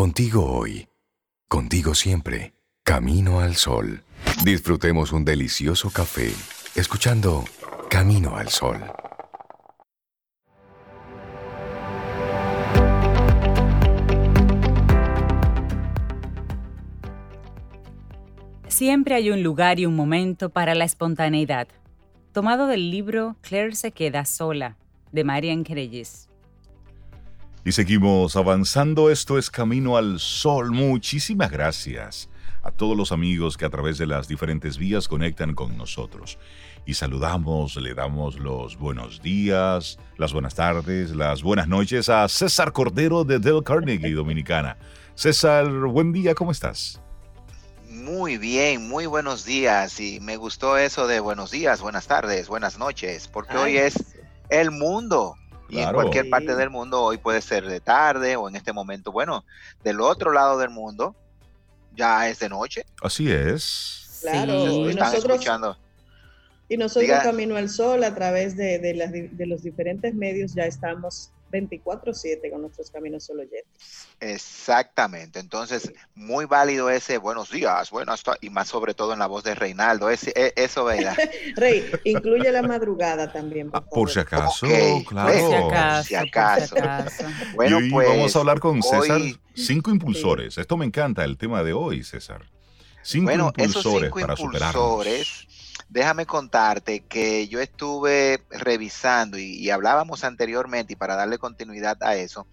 Contigo hoy, contigo siempre, camino al sol. Disfrutemos un delicioso café, escuchando Camino al Sol. Siempre hay un lugar y un momento para la espontaneidad. Tomado del libro Claire se queda sola, de Marian Kereyes. Y seguimos avanzando. Esto es Camino al Sol. Muchísimas gracias a todos los amigos que a través de las diferentes vías conectan con nosotros. Y saludamos, le damos los buenos días, las buenas tardes, las buenas noches a César Cordero de Del Carnegie Dominicana. César, buen día, ¿cómo estás? Muy bien, muy buenos días. Y me gustó eso de buenos días, buenas tardes, buenas noches, porque hoy es el mundo. Y en cualquier parte del mundo hoy puede ser de tarde o en este momento, bueno, del otro lado del mundo ya es de noche. Así es. Claro, y nosotros, escuchando. Y nosotros Camino al Sol a través de, de los diferentes medios ya estamos 24/7 con nuestros caminos solo oyentes. Exactamente, entonces muy válido ese buenos días, buenas y más sobre todo en la voz de Reinaldo, ese, e, eso ¿verdad? Rey, incluye la madrugada también. Por, ah, si acaso, claro. Por si acaso. Bueno, pues vamos a hablar con César, cinco impulsores. Esto me encanta el tema de hoy, César. Cinco impulsores para impulsores, déjame contarte que yo estuve revisando y, hablábamos anteriormente y para darle continuidad a eso,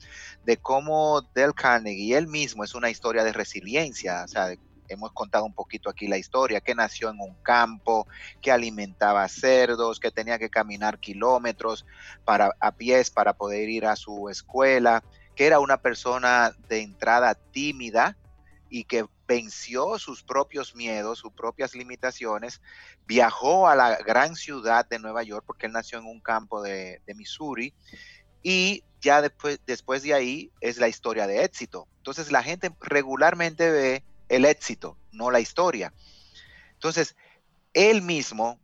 de cómo Del Carnegie él mismo es una historia de resiliencia, o sea, hemos contado un poquito aquí la historia, que nació en un campo, que alimentaba cerdos, que tenía que caminar kilómetros para, a pies para poder ir a su escuela, que era una persona de entrada tímida y que venció sus propios miedos, sus propias limitaciones, viajó a la gran ciudad de Nueva York porque él nació en un campo de, Missouri y ya después, después de ahí es la historia de éxito. Entonces la gente regularmente ve el éxito, no la historia. Entonces, él mismo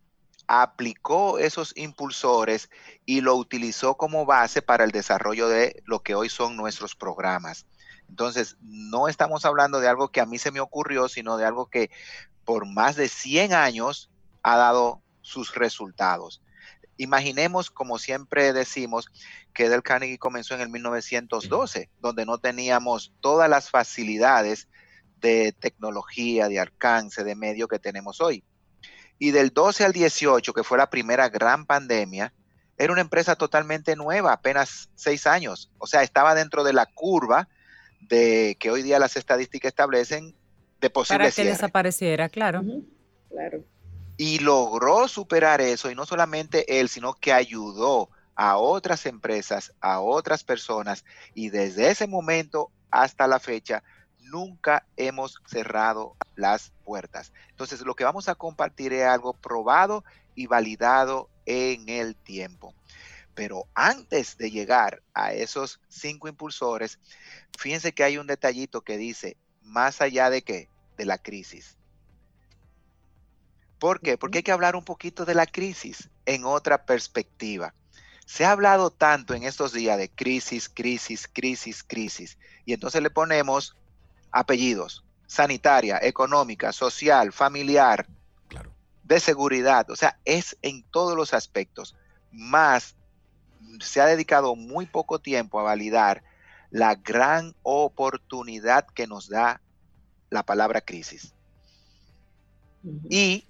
aplicó esos impulsores y lo utilizó como base para el desarrollo de lo que hoy son nuestros programas. Entonces, no estamos hablando de algo que a mí se me ocurrió, sino de algo que por más de 100 años ha dado sus resultados. Imaginemos, como siempre decimos, que Del Carnegie comenzó en el 1912, donde no teníamos todas las facilidades de tecnología, de alcance, de medio que tenemos hoy. Y del 12 al 18, que fue la primera gran pandemia, era una empresa totalmente nueva, apenas seis años. O sea, estaba dentro de la curva de que hoy día las estadísticas establecen de posible Para que desapareciera, claro. Claro. Y logró superar eso, y no solamente él, sino que ayudó a otras empresas, a otras personas, y desde ese momento hasta la fecha, nunca hemos cerrado las puertas. Entonces, lo que vamos a compartir es algo probado y validado en el tiempo. Pero antes de llegar a esos cinco impulsores, fíjense que hay un detallito que dice, más allá de qué, de la crisis. ¿Por qué? Porque hay que hablar un poquito de la crisis en otra perspectiva. Se ha hablado tanto en estos días de crisis, crisis, crisis, crisis. Y entonces le ponemos apellidos, sanitaria, económica, social, familiar, de seguridad. O sea, es en todos los aspectos. Más se ha dedicado muy poco tiempo a validar la gran oportunidad que nos da la palabra crisis. Y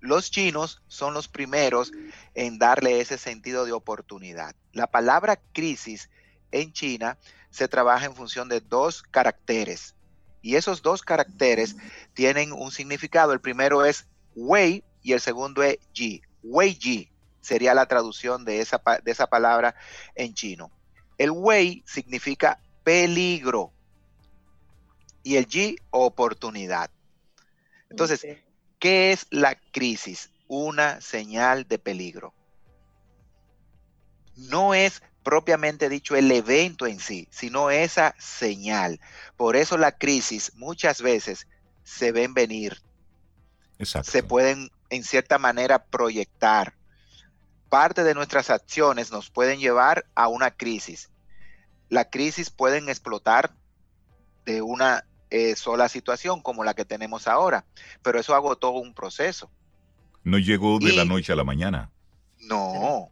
los chinos son los primeros en darle ese sentido de oportunidad. La palabra crisis en China se trabaja en función de dos caracteres. Y esos dos caracteres tienen un significado. El primero es wei y el segundo es ji. Wei ji sería la traducción de esa, de esa palabra en chino. El wei significa peligro y el ji oportunidad. Entonces, ¿qué es la crisis? Una señal de peligro. No es propiamente dicho el evento en sí, sino esa señal. Por eso la crisis muchas veces se ven venir. Se pueden en cierta manera proyectar parte de nuestras acciones nos pueden llevar a una crisis. La crisis pueden explotar de una eh, sola situación como la que tenemos ahora, pero eso agotó un proceso. No llegó de la noche a la mañana. No,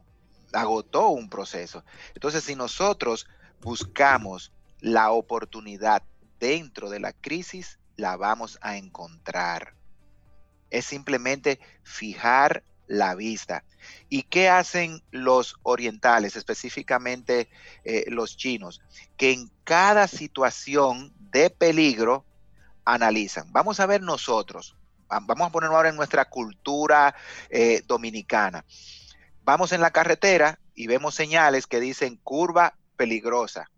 agotó un proceso. Entonces, si nosotros buscamos la oportunidad dentro de la crisis, la vamos a encontrar. Es simplemente fijar la vista. ¿Y qué hacen los orientales, específicamente eh, los chinos? Que en cada situación de peligro analizan. Vamos a ver nosotros, vamos a ponerlo ahora en nuestra cultura eh, dominicana. Vamos en la carretera y vemos señales que dicen curva peligrosa.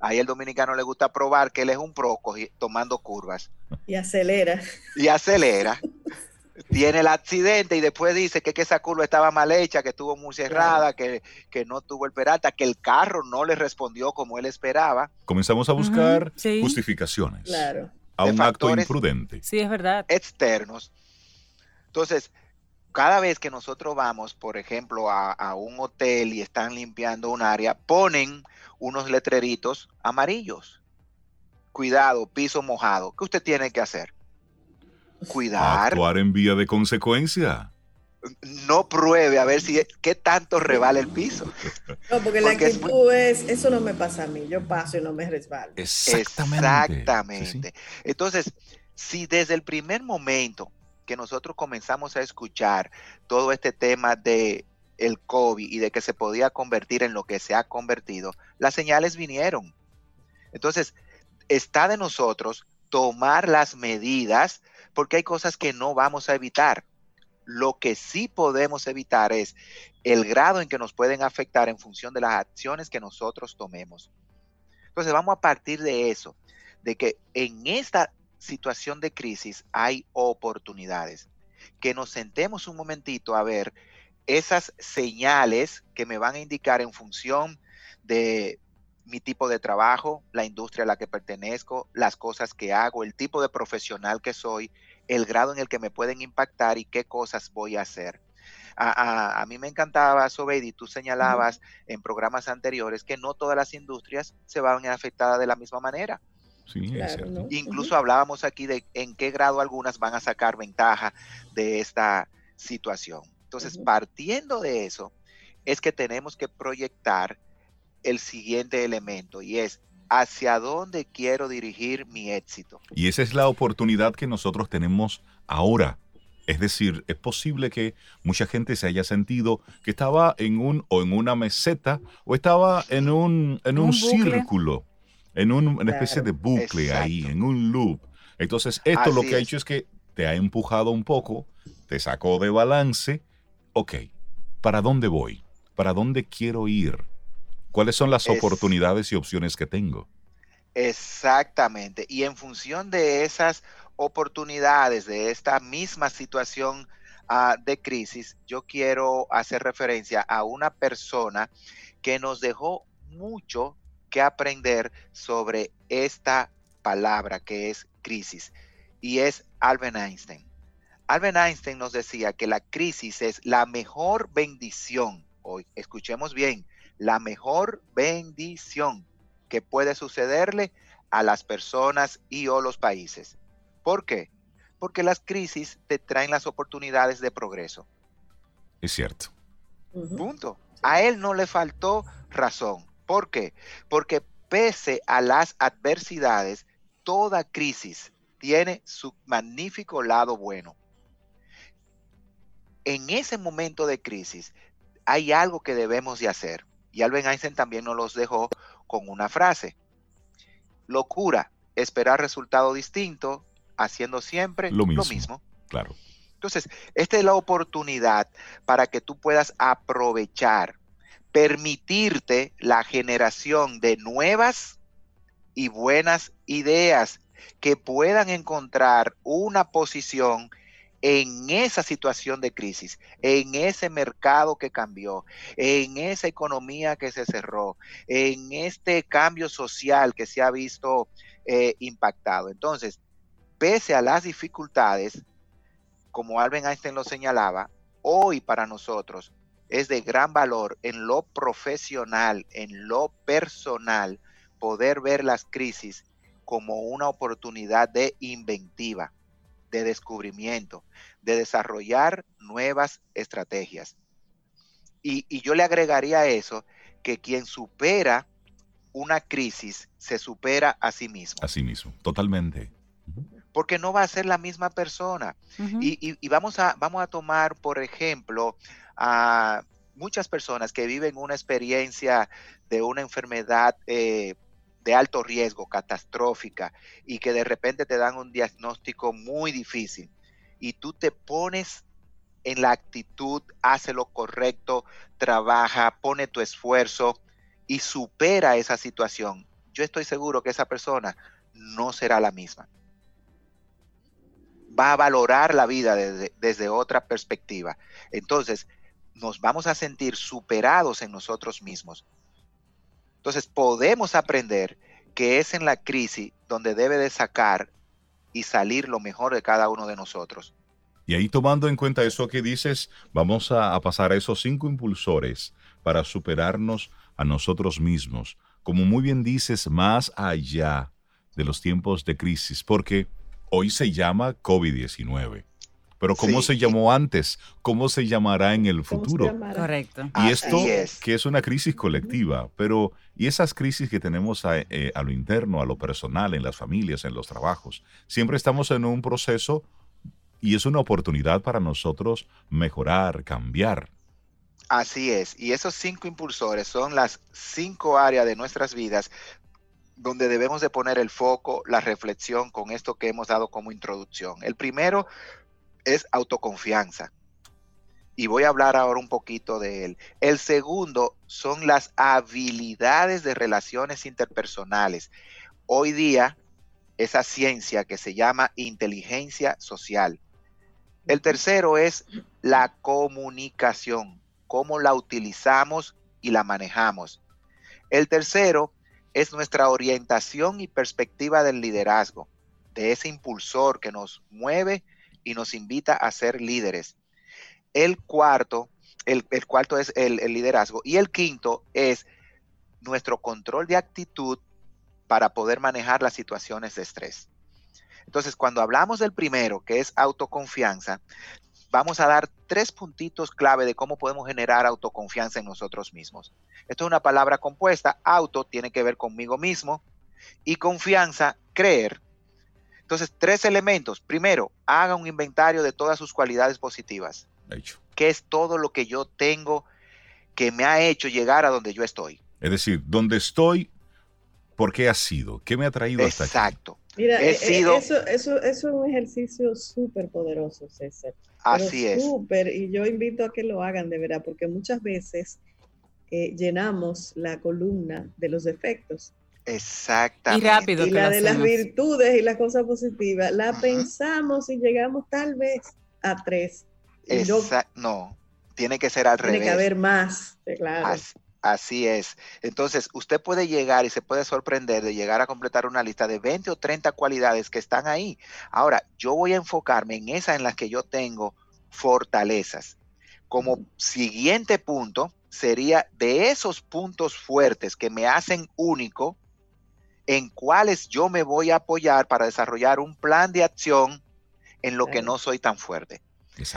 Ahí el dominicano le gusta probar que él es un proco tomando curvas. Y acelera. Y acelera. Tiene el accidente y después dice que, esa curva estaba mal hecha, que estuvo muy cerrada, que, no tuvo el peralta, que el carro no le respondió como él esperaba. Comenzamos a buscar justificaciones a un acto imprudente. Sí, es verdad. Externos. Entonces, cada vez que nosotros vamos, por ejemplo, a, un hotel y están limpiando un área, ponen unos letreritos amarillos. Cuidado, piso mojado. ¿Qué usted tiene que hacer? Cuidar. Actuar en vía de consecuencia. No pruebe a ver si qué tanto rebala el piso. No, porque, la actitud es, eso no me pasa a mí, yo paso y no me resbalo. Exactamente. Exactamente. Entonces, si desde el primer momento que nosotros comenzamos a escuchar todo este tema de el COVID y de que se podía convertir en lo que se ha convertido, las señales vinieron. Entonces, está de nosotros tomar las medidas porque hay cosas que no vamos a evitar. Lo que sí podemos evitar es el grado en que nos pueden afectar en función de las acciones que nosotros tomemos. Entonces vamos a partir de eso, de que en esta situación de crisis hay oportunidades. Que nos sentemos un momentito a ver esas señales que me van a indicar en función de mi tipo de trabajo, la industria a la que pertenezco, las cosas que hago, el tipo de profesional que soy, el grado en el que me pueden impactar y qué cosas voy a hacer. A, mí me encantaba, Sobeidi, tú señalabas en programas anteriores que no todas las industrias se van a afectar de la misma manera. Incluso hablábamos aquí de en qué grado algunas van a sacar ventaja de esta situación. Entonces, partiendo de eso, es que tenemos que proyectar el siguiente elemento y es hacia dónde quiero dirigir mi éxito. Y esa es la oportunidad que nosotros tenemos ahora. Es decir, es posible que mucha gente se haya sentido que estaba en un o en una meseta o estaba en un, en un, círculo en una especie de bucle ahí, en un loop. Entonces, esto lo que ha hecho es que te ha empujado un poco, te sacó de balance. Ok, ¿para dónde voy? ¿Para dónde quiero ir? ¿Cuáles son las oportunidades y opciones que tengo? Exactamente. Y en función de esas oportunidades, de esta misma situación ah, de crisis, yo quiero hacer referencia a una persona que nos dejó mucho que aprender sobre esta palabra que es crisis y es Albert Einstein. Albert Einstein nos decía que la crisis es la mejor bendición, hoy escuchemos bien, la mejor bendición que puede sucederle a las personas y o los países. ¿Por qué? Porque las crisis te traen las oportunidades de progreso. Es cierto. Punto. A él no le faltó razón. ¿Por qué? Porque pese a las adversidades, toda crisis tiene su magnífico lado bueno. En ese momento de crisis hay algo que debemos de hacer. Y Albert Einstein también nos los dejó con una frase. Locura, esperar resultado distinto, haciendo siempre lo mismo. Lo mismo. Claro. Entonces, esta es la oportunidad para que tú puedas aprovechar permitirte la generación de nuevas y buenas ideas que puedan encontrar una posición en esa situación de crisis, en ese mercado que cambió, en esa economía que se cerró, en este cambio social que se ha visto eh, impactado. Entonces, pese a las dificultades, como Albert Einstein lo señalaba, hoy para nosotros es de gran valor en lo profesional, en lo personal, poder ver las crisis como una oportunidad de inventiva, de descubrimiento, de desarrollar nuevas estrategias. Y, y yo le agregaría a eso que quien supera una crisis se supera a sí mismo. A sí mismo, totalmente. Porque no va a ser la misma persona. y, vamos, a, vamos a tomar, por ejemplo, a muchas personas que viven una experiencia de una enfermedad eh, de alto riesgo, catastrófica, y que de repente te dan un diagnóstico muy difícil. Y tú te pones en la actitud, hace lo correcto, trabaja, pone tu esfuerzo y supera esa situación, yo estoy seguro que esa persona no será la misma. Va a valorar la vida desde, desde otra perspectiva. Entonces, nos vamos a sentir superados en nosotros mismos. Entonces, podemos aprender que es en la crisis donde debe de sacar y salir lo mejor de cada uno de nosotros. Y ahí tomando en cuenta eso que dices, vamos a, pasar a esos cinco impulsores para superarnos a nosotros mismos, como muy bien dices, más allá de los tiempos de crisis, porque hoy se llama COVID-19. Pero ¿cómo se llamó antes? ¿Cómo se llamará en el futuro? Correcto. Y esto que es una crisis colectiva, pero y esas crisis que tenemos a, eh, a, lo interno, a lo personal, en las familias, en los trabajos, siempre estamos en un proceso y es una oportunidad para nosotros mejorar, cambiar. Así es, y esos cinco impulsores son las cinco áreas de nuestras vidas donde debemos de poner el foco, la reflexión con esto que hemos dado como introducción. El primero es autoconfianza. Y voy a hablar ahora un poquito de él. El segundo son las habilidades de relaciones interpersonales. Hoy día, esa ciencia que se llama inteligencia social. El tercero es la comunicación cómo la utilizamos y la manejamos. El tercero es nuestra orientación y perspectiva del liderazgo, de ese impulsor que nos mueve y nos invita a ser líderes. El cuarto, el, cuarto es el, el liderazgo. Y el quinto es nuestro control de actitud para poder manejar las situaciones de estrés. Entonces, cuando hablamos del primero, que es autoconfianza, vamos a dar tres puntitos clave de cómo podemos generar autoconfianza en nosotros mismos. Esto es una palabra compuesta. Auto tiene que ver conmigo mismo y confianza, creer. Entonces, tres elementos. Primero, haga un inventario de todas sus cualidades positivas. Hecho. ¿Qué es todo lo que yo tengo que me ha hecho llegar a donde yo estoy? Es decir, donde estoy, ¿por qué ha sido? ¿Qué me ha traído hasta aquí? Exacto. Mira, eh, eh, eso, eso, es un ejercicio súper poderoso, César. Así es. Súper, y yo invito a que lo hagan de verdad, porque muchas veces eh, llenamos la columna de los defectos. Exactamente. Y rápido. Y la de las virtudes y las cosas positivas, la pensamos y llegamos tal vez a tres. Exacto. No, tiene que ser al revés. Tiene que haber más, claro. Así es. Entonces, usted puede llegar y se puede sorprender de llegar a completar una lista de 20 o 30 cualidades que están ahí. Ahora, yo voy a enfocarme en esas en las que yo tengo fortalezas. Como siguiente punto sería de esos puntos fuertes que me hacen único, en cuáles yo me voy a apoyar para desarrollar un plan de acción en lo que no soy tan fuerte.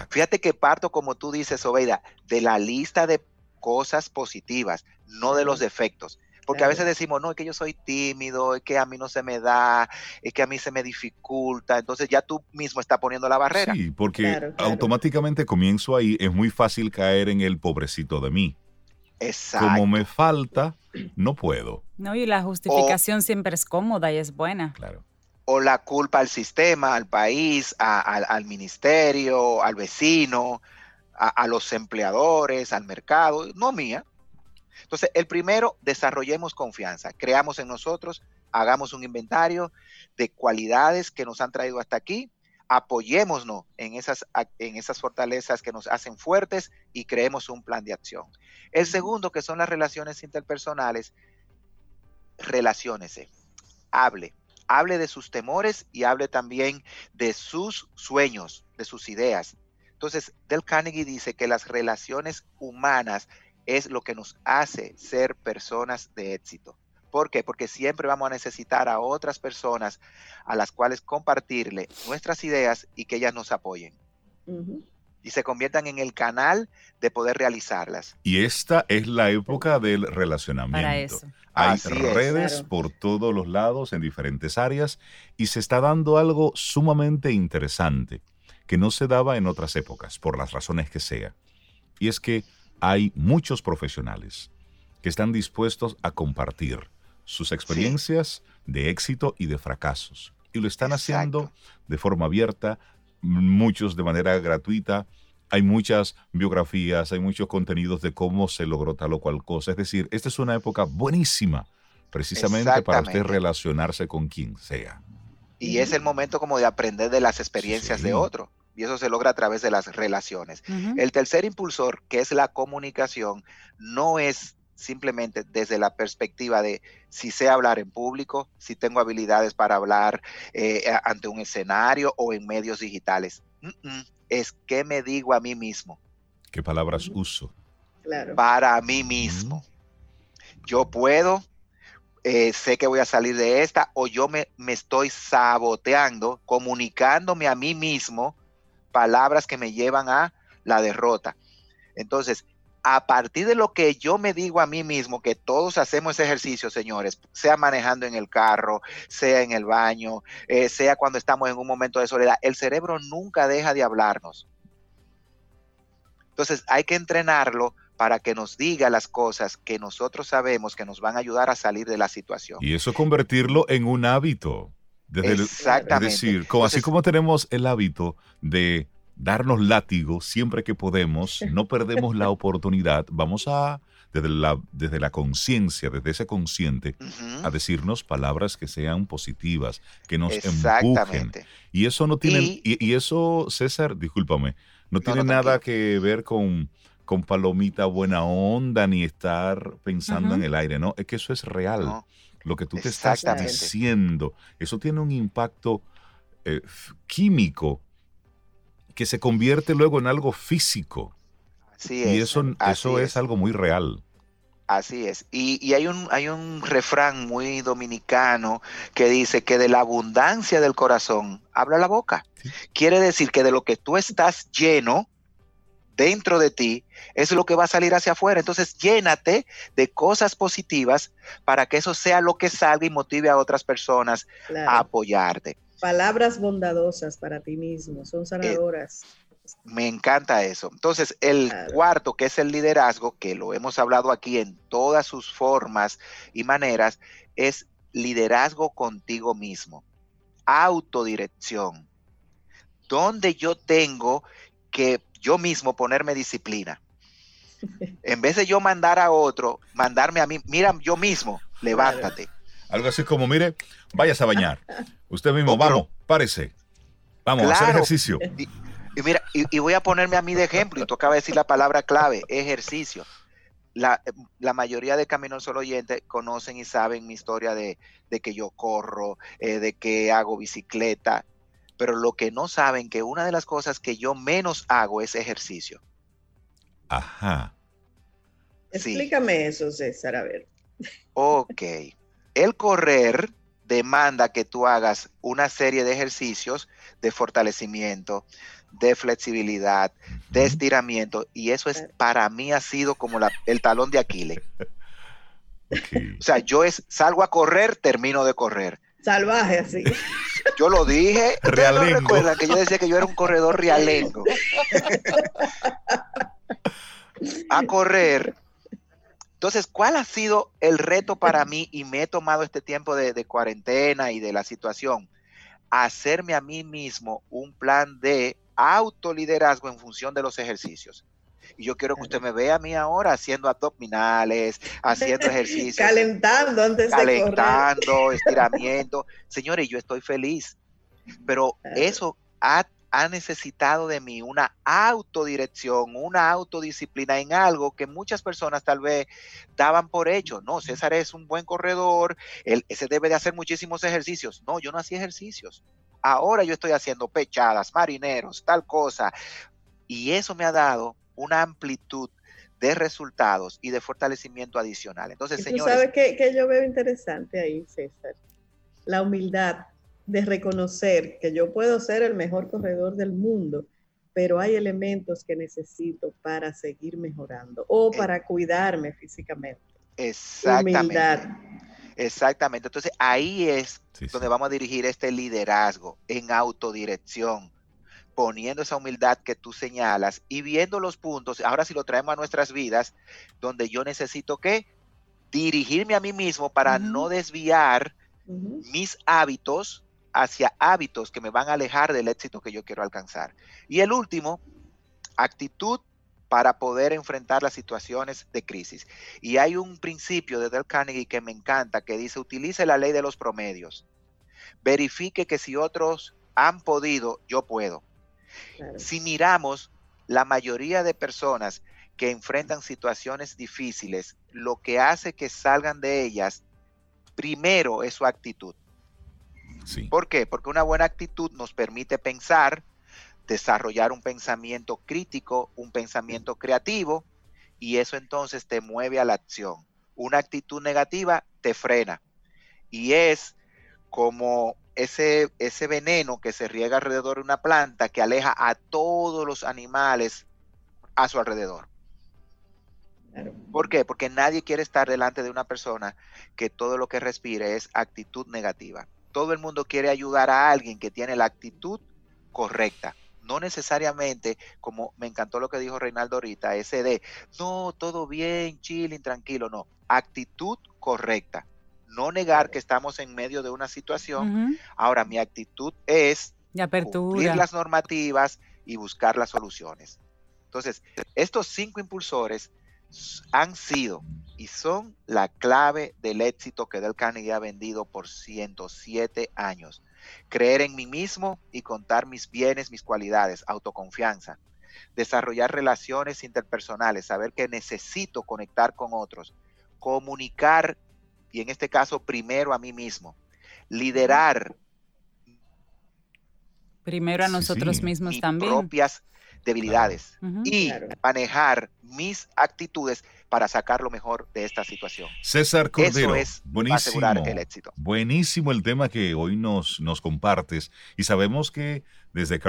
Fíjate que parto, como tú dices, Oveida, de la lista de cosas positivas, no de los defectos. Porque a veces decimos, no, es que yo soy tímido, es que a mí no se me da, es que a mí se me dificulta. Entonces ya tú mismo estás poniendo la barrera. Sí, porque automáticamente comienzo ahí, es muy fácil caer en el pobrecito de mí. Exacto. Como me falta, no puedo. No, y la justificación siempre es cómoda y es buena. Claro. O la culpa al sistema, al país, al ministerio, al vecino, a, los empleadores, al mercado, no mía. Entonces, el primero, desarrollemos confianza, creamos en nosotros, hagamos un inventario de cualidades que nos han traído hasta aquí, apoyémonos en esas, en esas fortalezas que nos hacen fuertes y creemos un plan de acción. El segundo, que son las relaciones interpersonales, relaciónese, hable, hable de sus temores y hable también de sus sueños, de sus ideas, entonces, Del Carnegie dice que las relaciones humanas es lo que nos hace ser personas de éxito. ¿Por qué? Porque siempre vamos a necesitar a otras personas a las cuales compartirle nuestras ideas y que ellas nos apoyen. Y se conviertan en el canal de poder realizarlas. Y esta es la época del relacionamiento. Hay redes por todos los lados en diferentes áreas y se está dando algo sumamente interesante que no se daba en otras épocas, por las razones que sea. Y es que hay muchos profesionales que están dispuestos a compartir sus experiencias de éxito y de fracasos. Y lo están haciendo de forma abierta, muchos de manera gratuita. Hay muchas biografías, hay muchos contenidos de cómo se logró tal o cual cosa. Es decir, esta es una época buenísima precisamente para usted relacionarse con quien sea. Y es el momento como de aprender de las experiencias de otro. Y eso se logra a través de las relaciones. El tercer impulsor, que es la comunicación, no es simplemente desde la perspectiva de si sé hablar en público, si tengo habilidades para hablar eh, ante un escenario o en medios digitales. Es que me digo a mí mismo. ¿Qué palabras uso? Para mí mismo. Yo puedo, eh, sé que voy a salir de esta, o yo me, me estoy saboteando, comunicándome a mí mismo palabras que me llevan a la derrota. Entonces, a partir de lo que yo me digo a mí mismo, que todos hacemos ese ejercicio, señores, sea manejando en el carro, sea en el baño, eh, sea cuando estamos en un momento de soledad, el cerebro nunca deja de hablarnos. Entonces hay que entrenarlo para que nos diga las cosas que nosotros sabemos que nos van a ayudar a salir de la situación. Y eso convertirlo en un hábito. Exactamente. es decir, como, así como tenemos el hábito de darnos látigo siempre que podemos, no perdemos la oportunidad, vamos a, desde la, desde la conciencia, desde ese consciente, a decirnos palabras que sean positivas, que nos empujen. Y eso no tiene, y, eso, César, discúlpame, no tiene nada que ver con, con palomita buena onda ni estar pensando en el aire, ¿no? Es que eso es real. Lo que tú te estás diciendo, eso tiene un impacto eh, químico que se convierte luego en algo físico. Así es. Y eso, eso es. algo muy real. Así es. Y, hay, un, hay un refrán muy dominicano que dice que de la abundancia del corazón habla la boca. Quiere decir que de lo que tú estás lleno dentro de ti es lo que va a salir hacia afuera. Entonces llénate de cosas positivas para que eso sea lo que salga y motive a otras personas a apoyarte. Palabras bondadosas para ti mismo, son sanadoras. me encanta eso. Entonces, el cuarto, que es el liderazgo, que lo hemos hablado aquí en todas sus formas y maneras, es liderazgo contigo mismo, autodirección, donde yo tengo que yo mismo ponerme disciplina. En vez de yo mandar a otro, mandarme a mí, mira, yo mismo, levántate. Algo así como, mire, vayas a bañar. Usted mismo, vamos, párese. Vamos, a hacer ejercicio. Y, mira, y, voy a ponerme a mí de ejemplo, y tú acabas de decir la palabra clave, ejercicio. La, mayoría de Camino Solo Oyentes conocen y saben mi historia de, que yo corro, eh, de que hago bicicleta, pero lo que no saben que una de las cosas que yo menos hago es ejercicio. Ajá. Explícame eso, César, a ver. Ok. El correr demanda que tú hagas una serie de ejercicios de fortalecimiento, de flexibilidad, de estiramiento, y eso es para mí ha sido como el talón de Aquiles. O sea, yo es, salgo a correr, termino de correr. Salvaje, así. Yo lo dije. Realengo. No recuerdan que yo decía que yo era un corredor realengo. a correr entonces, ¿cuál ha sido el reto para mí? Y me he tomado este tiempo de, cuarentena y de la situación. Hacerme a mí mismo un plan de autoliderazgo en función de los ejercicios. Y yo quiero que usted me vea a mí ahora haciendo abdominales, haciendo ejercicios. calentando antes de Calentando, estiramiento. Señores, yo estoy feliz. Pero eso ha ha necesitado de mí una autodirección, una autodisciplina en algo que muchas personas tal vez daban por hecho. No, César es un buen corredor, él, ese debe de hacer muchísimos ejercicios. No, yo no hacía ejercicios. Ahora yo estoy haciendo pechadas, marineros, tal cosa. Y eso me ha dado una amplitud de resultados y de fortalecimiento adicional. Entonces, señores. ¿Sabes qué, qué yo veo interesante ahí, César? La humildad de reconocer que yo puedo ser el mejor corredor del mundo, pero hay elementos que necesito para seguir mejorando o eh, para cuidarme físicamente. Exactamente. Exactamente. Entonces ahí es donde vamos a dirigir este liderazgo en autodirección, poniendo esa humildad que tú señalas y viendo los puntos. Ahora si lo traemos a nuestras vidas, donde yo necesito que dirigirme a mí mismo para no desviar mis hábitos hacia hábitos que me van a alejar del éxito que yo quiero alcanzar. Y el último, actitud para poder enfrentar las situaciones de crisis. Y hay un principio de Del Carnegie que me encanta, que dice, utilice la ley de los promedios. Verifique que si otros han podido, yo puedo. Si miramos, la mayoría de personas que enfrentan situaciones difíciles, lo que hace que salgan de ellas, primero es su actitud. ¿Por qué? Porque una buena actitud nos permite pensar, desarrollar un pensamiento crítico, un pensamiento creativo, y eso entonces te mueve a la acción. Una actitud negativa te frena. Y es como ese, ese veneno que se riega alrededor de una planta que aleja a todos los animales a su alrededor. ¿Por qué? Porque nadie quiere estar delante de una persona que todo lo que respire es actitud negativa todo el mundo quiere ayudar a alguien que tiene la actitud correcta. No necesariamente, como me encantó lo que dijo Reinaldo ahorita, ese de, no, todo bien, chilling, tranquilo, no. Actitud correcta. No negar que estamos en medio de una situación. Ahora, mi actitud es cumplir las normativas y buscar las soluciones. Entonces, estos cinco impulsores han sido y son la clave del éxito que Del Carnegie ha vendido por 107 años. Creer en mí mismo y contar mis bienes, mis cualidades, autoconfianza. Desarrollar relaciones interpersonales, saber que necesito conectar con otros. Comunicar, y en este caso primero a mí mismo. Liderar. Primero a nosotros mismos también. Propias debilidades y manejar mis actitudes para sacar lo mejor de esta situación. César Cordero, es buenísimo, asegurar el éxito. Buenísimo el tema que hoy nos, nos compartes y sabemos que desde,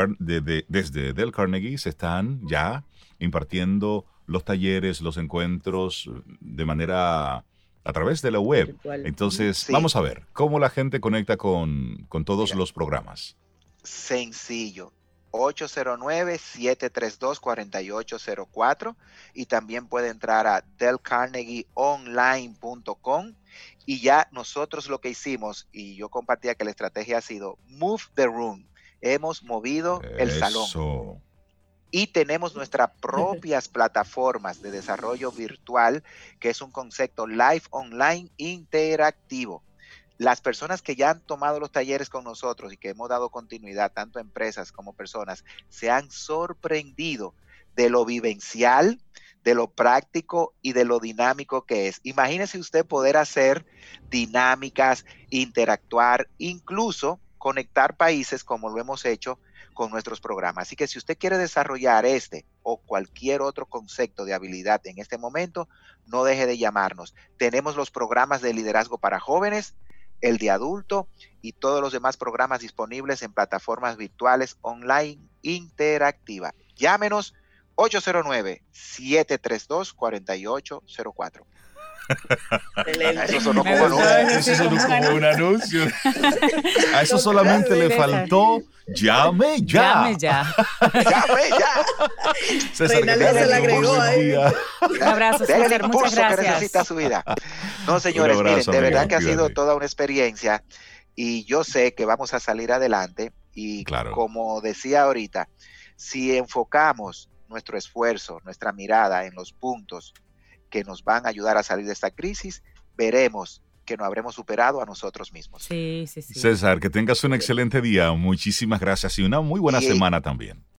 desde Del Carnegie se están ya impartiendo los talleres, los encuentros de manera a través de la web. Entonces, vamos a ver cómo la gente conecta con, todos los programas. Sencillo. 809-732-4804 y también puede entrar a delcarnegieonline.com y ya nosotros lo que hicimos y yo compartía que la estrategia ha sido move the room. Hemos movido el salón. Y tenemos nuestras propias plataformas de desarrollo virtual, que es un concepto live online interactivo las personas que ya han tomado los talleres con nosotros y que hemos dado continuidad, tanto empresas como personas, se han sorprendido de lo vivencial, de lo práctico y de lo dinámico que es. Imagínese usted poder hacer dinámicas, interactuar, incluso conectar países como lo hemos hecho con nuestros programas. Así que si usted quiere desarrollar este o cualquier otro concepto de habilidad en este momento, no deje de llamarnos. Tenemos los programas de liderazgo para jóvenes, el de adulto y todos los demás programas disponibles en plataformas virtuales online interactiva. Llámenos 809-732-4804. Eso sonó como, un anuncio. A eso solamente le faltó llame ya. Llame ya. llame ya. César, se le agregó ahí. Un abrazo, César. Muchas gracias. que necesita su vida. No, señores, miren, de verdad que ha sido toda una experiencia y yo sé que vamos a salir adelante y como decía ahorita, si enfocamos nuestro esfuerzo, nuestra mirada en los puntos que nos van a ayudar a salir de esta crisis, veremos que nos habremos superado a nosotros mismos. Sí, sí, sí. César, que tengas un excelente día. Muchísimas gracias y una muy buena semana también.